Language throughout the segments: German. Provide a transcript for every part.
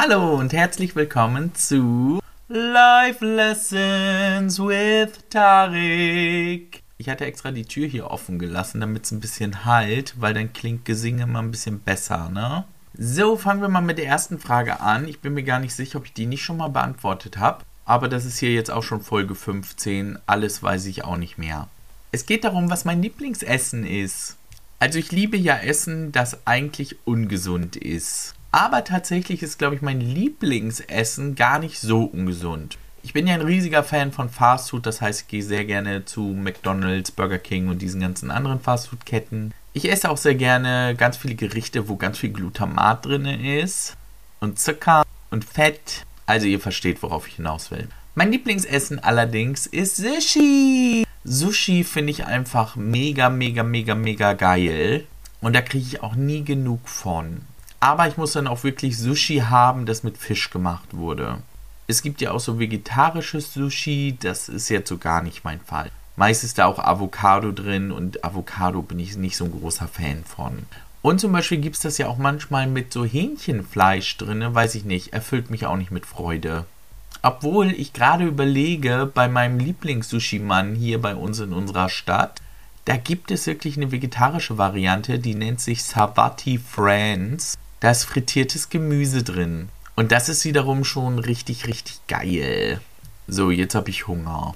Hallo und herzlich willkommen zu Life Lessons with Tarek. Ich hatte extra die Tür hier offen gelassen, damit es ein bisschen halt, weil dann klingt Gesinge immer ein bisschen besser, ne? So, fangen wir mal mit der ersten Frage an. Ich bin mir gar nicht sicher, ob ich die nicht schon mal beantwortet habe. Aber das ist hier jetzt auch schon Folge 15. Alles weiß ich auch nicht mehr. Es geht darum, was mein Lieblingsessen ist. Also ich liebe ja Essen, das eigentlich ungesund ist. Aber tatsächlich ist, glaube ich, mein Lieblingsessen gar nicht so ungesund. Ich bin ja ein riesiger Fan von Fastfood, das heißt, ich gehe sehr gerne zu McDonald's, Burger King und diesen ganzen anderen Fastfood-Ketten. Ich esse auch sehr gerne ganz viele Gerichte, wo ganz viel Glutamat drin ist und Zucker und Fett. Also ihr versteht, worauf ich hinaus will. Mein Lieblingsessen allerdings ist Sushi. Sushi finde ich einfach mega, mega, mega, mega geil. Und da kriege ich auch nie genug von. Aber ich muss dann auch wirklich Sushi haben, das mit Fisch gemacht wurde. Es gibt ja auch so vegetarisches Sushi, das ist jetzt so gar nicht mein Fall. Meist ist da auch Avocado drin und Avocado bin ich nicht so ein großer Fan von. Und zum Beispiel gibt es das ja auch manchmal mit so Hähnchenfleisch drin, weiß ich nicht, erfüllt mich auch nicht mit Freude. Obwohl ich gerade überlege, bei meinem Lieblings-Sushi-Mann hier bei uns in unserer Stadt, da gibt es wirklich eine vegetarische Variante, die nennt sich Savati Friends. Da ist frittiertes Gemüse drin. Und das ist wiederum schon richtig, richtig geil. So, jetzt habe ich Hunger.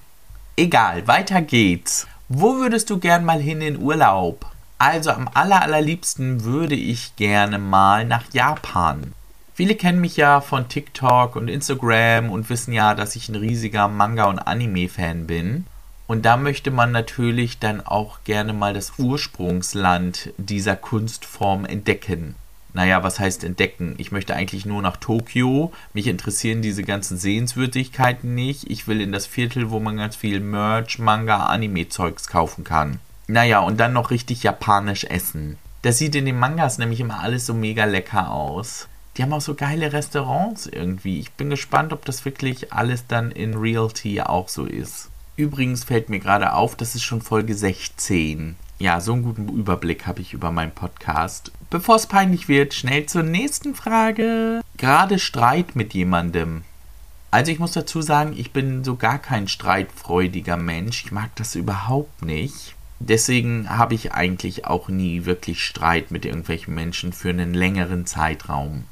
Egal, weiter geht's. Wo würdest du gern mal hin in Urlaub? Also am aller, allerliebsten würde ich gerne mal nach Japan. Viele kennen mich ja von TikTok und Instagram und wissen ja, dass ich ein riesiger Manga- und Anime-Fan bin. Und da möchte man natürlich dann auch gerne mal das Ursprungsland dieser Kunstform entdecken naja, was heißt entdecken? Ich möchte eigentlich nur nach Tokio. Mich interessieren diese ganzen Sehenswürdigkeiten nicht. Ich will in das Viertel, wo man ganz viel Merch, Manga, Anime-Zeugs kaufen kann. Naja, und dann noch richtig japanisch essen. Das sieht in den Mangas nämlich immer alles so mega lecker aus. Die haben auch so geile Restaurants irgendwie. Ich bin gespannt, ob das wirklich alles dann in Realty auch so ist. Übrigens fällt mir gerade auf, das ist schon Folge 16 ja, so einen guten Überblick habe ich über meinen Podcast. Bevor es peinlich wird, schnell zur nächsten Frage. Gerade Streit mit jemandem. Also ich muss dazu sagen, ich bin so gar kein streitfreudiger Mensch. Ich mag das überhaupt nicht. Deswegen habe ich eigentlich auch nie wirklich Streit mit irgendwelchen Menschen für einen längeren Zeitraum.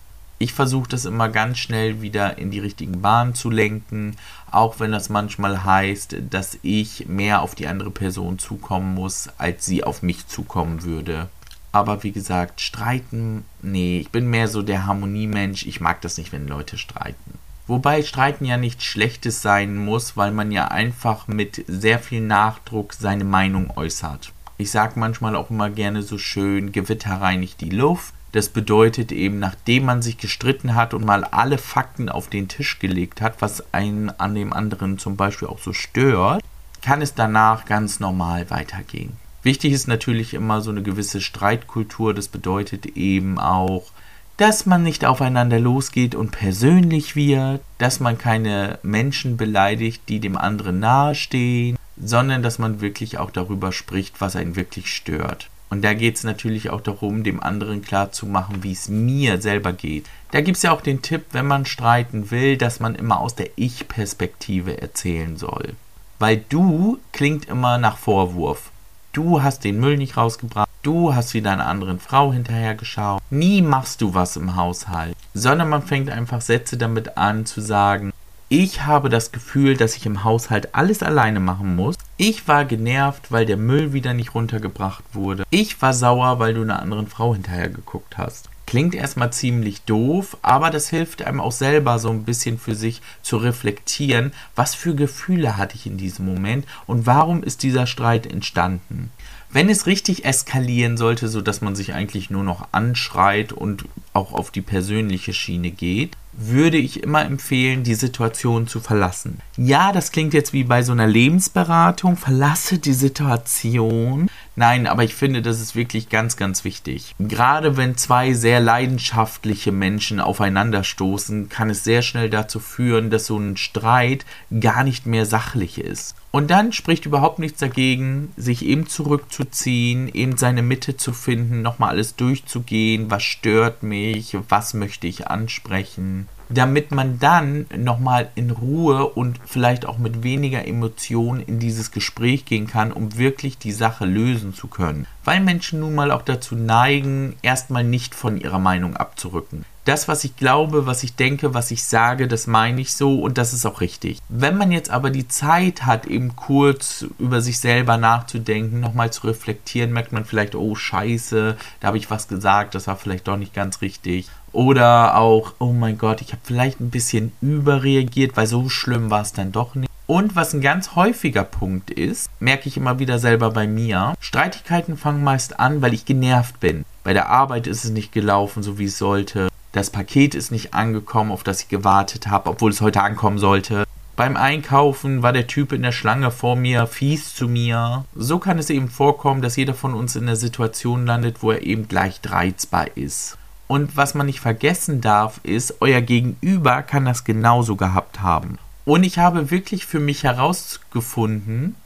Ich versuche das immer ganz schnell wieder in die richtigen Bahnen zu lenken, auch wenn das manchmal heißt, dass ich mehr auf die andere Person zukommen muss, als sie auf mich zukommen würde. Aber wie gesagt, streiten, nee, ich bin mehr so der Harmoniemensch. Ich mag das nicht, wenn Leute streiten. Wobei Streiten ja nichts Schlechtes sein muss, weil man ja einfach mit sehr viel Nachdruck seine Meinung äußert. Ich sag manchmal auch immer gerne so schön, Gewitter reinigt die Luft. Das bedeutet eben, nachdem man sich gestritten hat und mal alle Fakten auf den Tisch gelegt hat, was einen an dem anderen zum Beispiel auch so stört, kann es danach ganz normal weitergehen. Wichtig ist natürlich immer so eine gewisse Streitkultur. Das bedeutet eben auch, dass man nicht aufeinander losgeht und persönlich wird, dass man keine Menschen beleidigt, die dem anderen nahestehen, sondern dass man wirklich auch darüber spricht, was einen wirklich stört. Und da geht es natürlich auch darum, dem anderen klarzumachen, wie es mir selber geht. Da gibt es ja auch den Tipp, wenn man streiten will, dass man immer aus der Ich-Perspektive erzählen soll. Weil du klingt immer nach Vorwurf. Du hast den Müll nicht rausgebracht, du hast wieder einer anderen Frau hinterhergeschaut. Nie machst du was im Haushalt, sondern man fängt einfach Sätze damit an zu sagen, ich habe das Gefühl, dass ich im Haushalt alles alleine machen muss. Ich war genervt, weil der Müll wieder nicht runtergebracht wurde. Ich war sauer, weil du einer anderen Frau hinterher geguckt hast. Klingt erstmal ziemlich doof, aber das hilft einem auch selber so ein bisschen für sich zu reflektieren, was für Gefühle hatte ich in diesem Moment und warum ist dieser Streit entstanden. Wenn es richtig eskalieren sollte, so dass man sich eigentlich nur noch anschreit und auch auf die persönliche Schiene geht, würde ich immer empfehlen, die Situation zu verlassen. Ja, das klingt jetzt wie bei so einer Lebensberatung. Verlasse die Situation. Nein, aber ich finde, das ist wirklich ganz, ganz wichtig. Gerade wenn zwei sehr leidenschaftliche Menschen aufeinanderstoßen, kann es sehr schnell dazu führen, dass so ein Streit gar nicht mehr sachlich ist. Und dann spricht überhaupt nichts dagegen, sich eben zurückzuziehen, eben seine Mitte zu finden, nochmal alles durchzugehen, was stört mich, was möchte ich ansprechen. Damit man dann nochmal in Ruhe und vielleicht auch mit weniger Emotionen in dieses Gespräch gehen kann, um wirklich die Sache lösen zu können. Weil Menschen nun mal auch dazu neigen, erstmal nicht von ihrer Meinung abzurücken das, was ich glaube, was ich denke, was ich sage, das meine ich so und das ist auch richtig. Wenn man jetzt aber die Zeit hat, eben kurz über sich selber nachzudenken, nochmal zu reflektieren, merkt man vielleicht, oh scheiße, da habe ich was gesagt, das war vielleicht doch nicht ganz richtig. Oder auch, oh mein Gott, ich habe vielleicht ein bisschen überreagiert, weil so schlimm war es dann doch nicht. Und was ein ganz häufiger Punkt ist, merke ich immer wieder selber bei mir, Streitigkeiten fangen meist an, weil ich genervt bin. Bei der Arbeit ist es nicht gelaufen, so wie es sollte. Das Paket ist nicht angekommen, auf das ich gewartet habe, obwohl es heute ankommen sollte. Beim Einkaufen war der Typ in der Schlange vor mir fies zu mir. So kann es eben vorkommen, dass jeder von uns in der Situation landet, wo er eben gleich reizbar ist. Und was man nicht vergessen darf, ist, euer Gegenüber kann das genauso gehabt haben. Und ich habe wirklich für mich herausgefunden,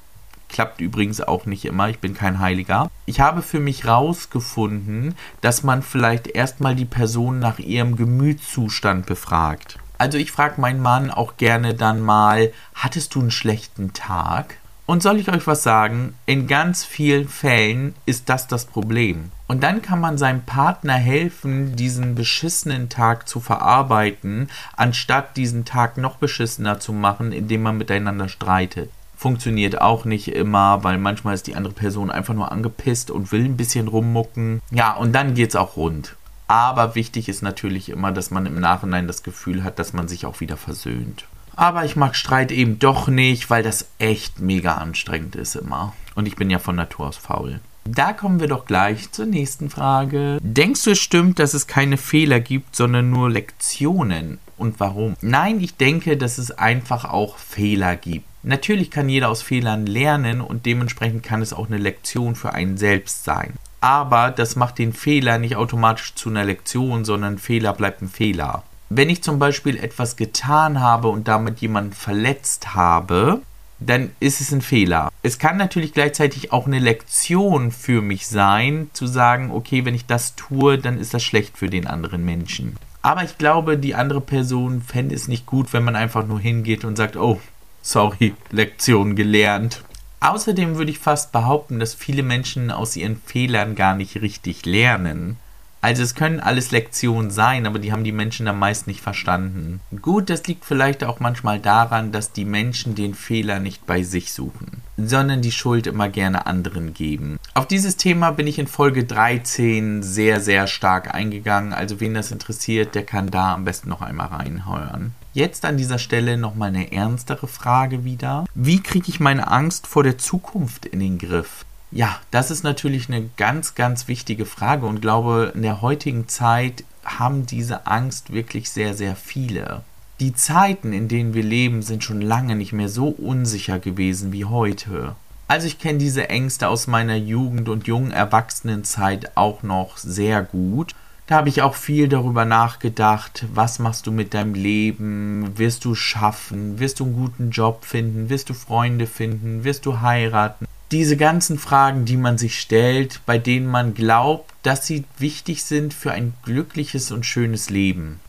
Klappt übrigens auch nicht immer, ich bin kein Heiliger. Ich habe für mich rausgefunden, dass man vielleicht erstmal die Person nach ihrem Gemütszustand befragt. Also ich frage meinen Mann auch gerne dann mal, hattest du einen schlechten Tag? Und soll ich euch was sagen? In ganz vielen Fällen ist das das Problem. Und dann kann man seinem Partner helfen, diesen beschissenen Tag zu verarbeiten, anstatt diesen Tag noch beschissener zu machen, indem man miteinander streitet funktioniert auch nicht immer, weil manchmal ist die andere Person einfach nur angepisst und will ein bisschen rummucken. Ja, und dann geht es auch rund. Aber wichtig ist natürlich immer, dass man im Nachhinein das Gefühl hat, dass man sich auch wieder versöhnt. Aber ich mag Streit eben doch nicht, weil das echt mega anstrengend ist immer. Und ich bin ja von Natur aus faul. Da kommen wir doch gleich zur nächsten Frage. Denkst du, es stimmt, dass es keine Fehler gibt, sondern nur Lektionen? Und warum? Nein, ich denke, dass es einfach auch Fehler gibt. Natürlich kann jeder aus Fehlern lernen und dementsprechend kann es auch eine Lektion für einen selbst sein. Aber das macht den Fehler nicht automatisch zu einer Lektion, sondern Fehler bleibt ein Fehler. Wenn ich zum Beispiel etwas getan habe und damit jemanden verletzt habe, dann ist es ein Fehler. Es kann natürlich gleichzeitig auch eine Lektion für mich sein, zu sagen, okay, wenn ich das tue, dann ist das schlecht für den anderen Menschen. Aber ich glaube, die andere Person fände es nicht gut, wenn man einfach nur hingeht und sagt, oh, sorry, Lektion gelernt. Außerdem würde ich fast behaupten, dass viele Menschen aus ihren Fehlern gar nicht richtig lernen. Also es können alles Lektionen sein, aber die haben die Menschen am meisten nicht verstanden. Gut, das liegt vielleicht auch manchmal daran, dass die Menschen den Fehler nicht bei sich suchen, sondern die Schuld immer gerne anderen geben. Auf dieses Thema bin ich in Folge 13 sehr, sehr stark eingegangen. Also wen das interessiert, der kann da am besten noch einmal reinheuern. Jetzt an dieser Stelle nochmal eine ernstere Frage wieder. Wie kriege ich meine Angst vor der Zukunft in den Griff? Ja, das ist natürlich eine ganz, ganz wichtige Frage und glaube, in der heutigen Zeit haben diese Angst wirklich sehr, sehr viele. Die Zeiten, in denen wir leben, sind schon lange nicht mehr so unsicher gewesen wie heute. Also ich kenne diese Ängste aus meiner Jugend und jungen Erwachsenenzeit auch noch sehr gut. Da habe ich auch viel darüber nachgedacht, was machst du mit deinem Leben, wirst du schaffen, wirst du einen guten Job finden, wirst du Freunde finden, wirst du heiraten, diese ganzen Fragen, die man sich stellt, bei denen man glaubt, dass sie wichtig sind für ein glückliches und schönes Leben.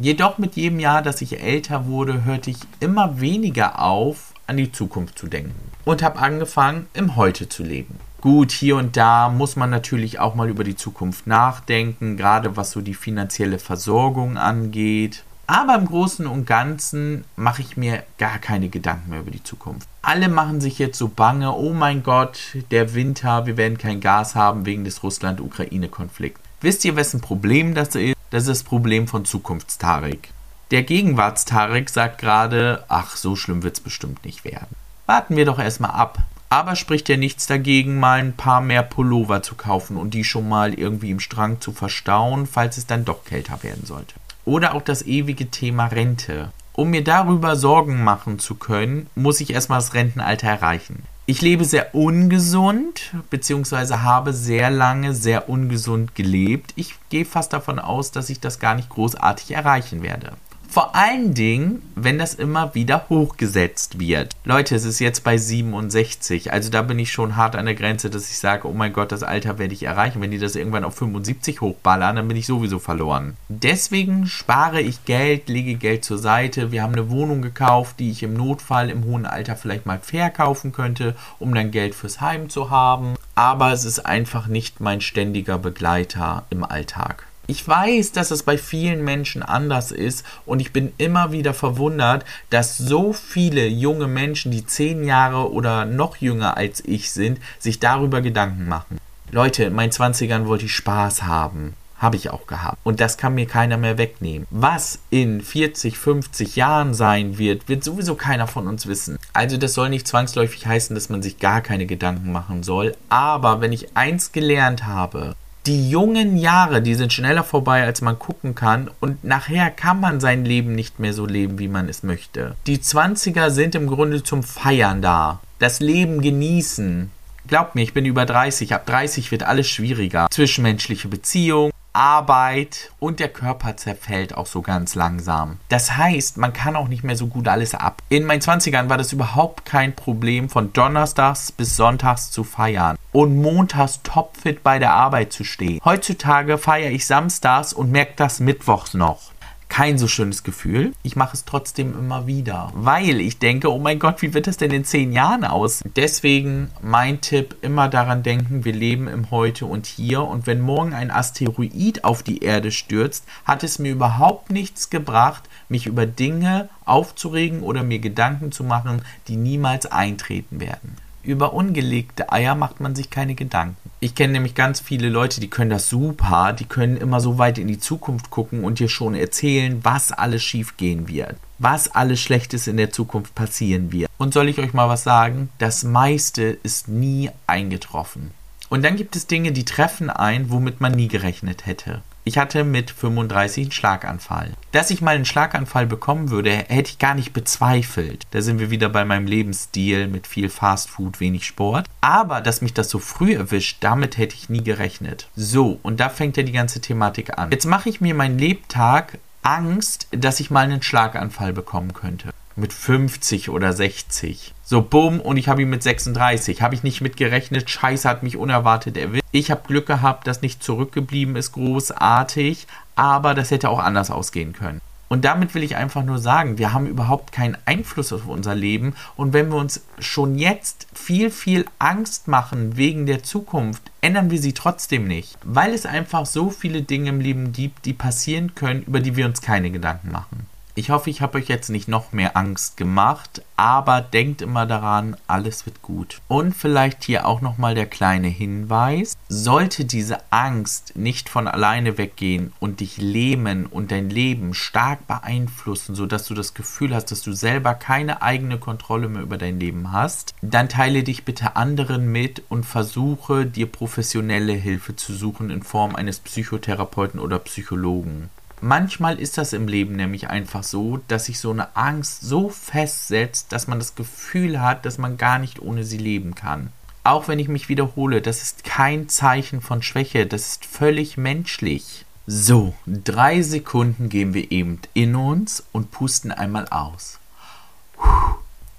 Jedoch mit jedem Jahr, dass ich älter wurde, hörte ich immer weniger auf, an die Zukunft zu denken und habe angefangen, im Heute zu leben. Gut, hier und da muss man natürlich auch mal über die Zukunft nachdenken, gerade was so die finanzielle Versorgung angeht. Aber im Großen und Ganzen mache ich mir gar keine Gedanken mehr über die Zukunft. Alle machen sich jetzt so bange, oh mein Gott, der Winter, wir werden kein Gas haben wegen des Russland-Ukraine-Konflikts. Wisst ihr, wessen Problem das ist? Das ist das Problem von Zukunftstarik. Der Gegenwartstarik sagt gerade, ach, so schlimm wird es bestimmt nicht werden. Warten wir doch erstmal ab. Aber spricht ja nichts dagegen, mal ein paar mehr Pullover zu kaufen und die schon mal irgendwie im Strang zu verstauen, falls es dann doch kälter werden sollte. Oder auch das ewige Thema Rente. Um mir darüber Sorgen machen zu können, muss ich erstmal das Rentenalter erreichen. Ich lebe sehr ungesund, beziehungsweise habe sehr lange sehr ungesund gelebt. Ich gehe fast davon aus, dass ich das gar nicht großartig erreichen werde. Vor allen Dingen, wenn das immer wieder hochgesetzt wird. Leute, es ist jetzt bei 67. Also da bin ich schon hart an der Grenze, dass ich sage, oh mein Gott, das Alter werde ich erreichen. Wenn die das irgendwann auf 75 hochballern, dann bin ich sowieso verloren. Deswegen spare ich Geld, lege Geld zur Seite. Wir haben eine Wohnung gekauft, die ich im Notfall im hohen Alter vielleicht mal verkaufen könnte, um dann Geld fürs Heim zu haben. Aber es ist einfach nicht mein ständiger Begleiter im Alltag. Ich weiß, dass es bei vielen Menschen anders ist und ich bin immer wieder verwundert, dass so viele junge Menschen, die zehn Jahre oder noch jünger als ich sind, sich darüber Gedanken machen. Leute, in meinen Zwanzigern wollte ich Spaß haben. Habe ich auch gehabt. Und das kann mir keiner mehr wegnehmen. Was in 40, 50 Jahren sein wird, wird sowieso keiner von uns wissen. Also das soll nicht zwangsläufig heißen, dass man sich gar keine Gedanken machen soll. Aber wenn ich eins gelernt habe, die jungen Jahre, die sind schneller vorbei, als man gucken kann und nachher kann man sein Leben nicht mehr so leben, wie man es möchte. Die 20er sind im Grunde zum Feiern da. Das Leben genießen. Glaubt mir, ich bin über 30. Ab 30 wird alles schwieriger. Zwischenmenschliche Beziehungen, Arbeit und der Körper zerfällt auch so ganz langsam. Das heißt, man kann auch nicht mehr so gut alles ab. In meinen 20ern war das überhaupt kein Problem, von Donnerstags bis Sonntags zu feiern und montags topfit bei der Arbeit zu stehen. Heutzutage feiere ich samstags und merke das mittwochs noch kein so schönes Gefühl. Ich mache es trotzdem immer wieder, weil ich denke, oh mein Gott, wie wird das denn in zehn Jahren aus? Deswegen mein Tipp, immer daran denken, wir leben im Heute und Hier und wenn morgen ein Asteroid auf die Erde stürzt, hat es mir überhaupt nichts gebracht, mich über Dinge aufzuregen oder mir Gedanken zu machen, die niemals eintreten werden. Über ungelegte Eier macht man sich keine Gedanken. Ich kenne nämlich ganz viele Leute, die können das super, die können immer so weit in die Zukunft gucken und dir schon erzählen, was alles schief gehen wird, was alles Schlechtes in der Zukunft passieren wird. Und soll ich euch mal was sagen? Das meiste ist nie eingetroffen. Und dann gibt es Dinge, die treffen ein, womit man nie gerechnet hätte. Ich hatte mit 35 einen Schlaganfall. Dass ich mal einen Schlaganfall bekommen würde, hätte ich gar nicht bezweifelt. Da sind wir wieder bei meinem Lebensstil mit viel Fastfood, wenig Sport. Aber dass mich das so früh erwischt, damit hätte ich nie gerechnet. So, und da fängt ja die ganze Thematik an. Jetzt mache ich mir meinen Lebtag Angst, dass ich mal einen Schlaganfall bekommen könnte mit 50 oder 60. So, bumm, und ich habe ihn mit 36. Habe ich nicht mitgerechnet. Scheiße hat mich unerwartet erwischt. Ich habe Glück gehabt, dass nicht zurückgeblieben ist. Großartig. Aber das hätte auch anders ausgehen können. Und damit will ich einfach nur sagen, wir haben überhaupt keinen Einfluss auf unser Leben. Und wenn wir uns schon jetzt viel, viel Angst machen wegen der Zukunft, ändern wir sie trotzdem nicht. Weil es einfach so viele Dinge im Leben gibt, die passieren können, über die wir uns keine Gedanken machen. Ich hoffe, ich habe euch jetzt nicht noch mehr Angst gemacht, aber denkt immer daran, alles wird gut. Und vielleicht hier auch nochmal der kleine Hinweis. Sollte diese Angst nicht von alleine weggehen und dich lähmen und dein Leben stark beeinflussen, sodass du das Gefühl hast, dass du selber keine eigene Kontrolle mehr über dein Leben hast, dann teile dich bitte anderen mit und versuche dir professionelle Hilfe zu suchen in Form eines Psychotherapeuten oder Psychologen. Manchmal ist das im Leben nämlich einfach so, dass sich so eine Angst so festsetzt, dass man das Gefühl hat, dass man gar nicht ohne sie leben kann. Auch wenn ich mich wiederhole, das ist kein Zeichen von Schwäche, das ist völlig menschlich. So, drei Sekunden gehen wir eben in uns und pusten einmal aus.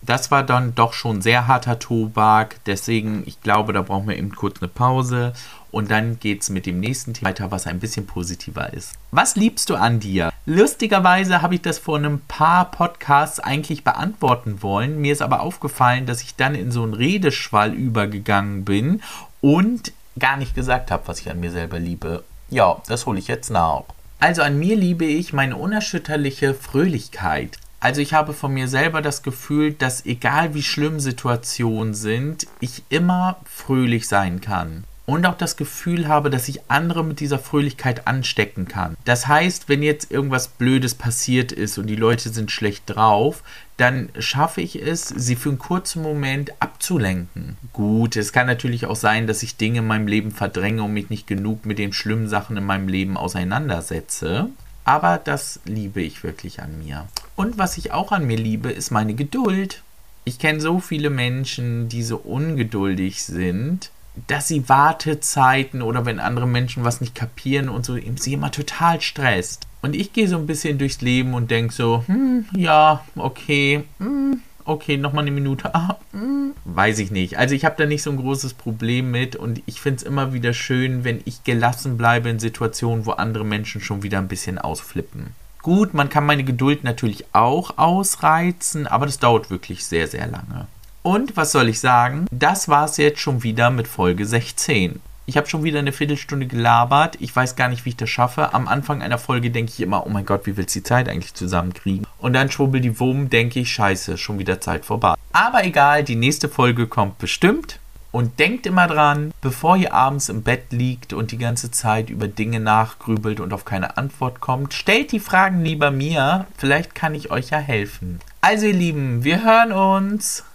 Das war dann doch schon sehr harter Tobak, deswegen, ich glaube, da brauchen wir eben kurz eine Pause und dann geht es mit dem nächsten Thema weiter, was ein bisschen positiver ist. Was liebst du an dir? Lustigerweise habe ich das vor einem paar Podcasts eigentlich beantworten wollen. Mir ist aber aufgefallen, dass ich dann in so einen Redeschwall übergegangen bin und gar nicht gesagt habe, was ich an mir selber liebe. Ja, das hole ich jetzt nach. Also an mir liebe ich meine unerschütterliche Fröhlichkeit. Also ich habe von mir selber das Gefühl, dass egal wie schlimm Situationen sind, ich immer fröhlich sein kann und auch das Gefühl habe, dass ich andere mit dieser Fröhlichkeit anstecken kann. Das heißt, wenn jetzt irgendwas Blödes passiert ist und die Leute sind schlecht drauf, dann schaffe ich es, sie für einen kurzen Moment abzulenken. Gut, es kann natürlich auch sein, dass ich Dinge in meinem Leben verdränge und mich nicht genug mit den schlimmen Sachen in meinem Leben auseinandersetze. Aber das liebe ich wirklich an mir. Und was ich auch an mir liebe, ist meine Geduld. Ich kenne so viele Menschen, die so ungeduldig sind dass sie Wartezeiten oder wenn andere Menschen was nicht kapieren und so, sie immer total stresst. Und ich gehe so ein bisschen durchs Leben und denke so, hm, ja, okay, hm, okay, nochmal eine Minute. Ah, hm, weiß ich nicht. Also ich habe da nicht so ein großes Problem mit und ich finde es immer wieder schön, wenn ich gelassen bleibe in Situationen, wo andere Menschen schon wieder ein bisschen ausflippen. Gut, man kann meine Geduld natürlich auch ausreizen, aber das dauert wirklich sehr, sehr lange. Und was soll ich sagen? Das war es jetzt schon wieder mit Folge 16. Ich habe schon wieder eine Viertelstunde gelabert. Ich weiß gar nicht, wie ich das schaffe. Am Anfang einer Folge denke ich immer, oh mein Gott, wie willst du die Zeit eigentlich zusammenkriegen? Und dann schwubbel die Wumm, denke ich, scheiße, schon wieder Zeit vorbei. Aber egal, die nächste Folge kommt bestimmt. Und denkt immer dran, bevor ihr abends im Bett liegt und die ganze Zeit über Dinge nachgrübelt und auf keine Antwort kommt, stellt die Fragen lieber mir. Vielleicht kann ich euch ja helfen. Also ihr Lieben, wir hören uns.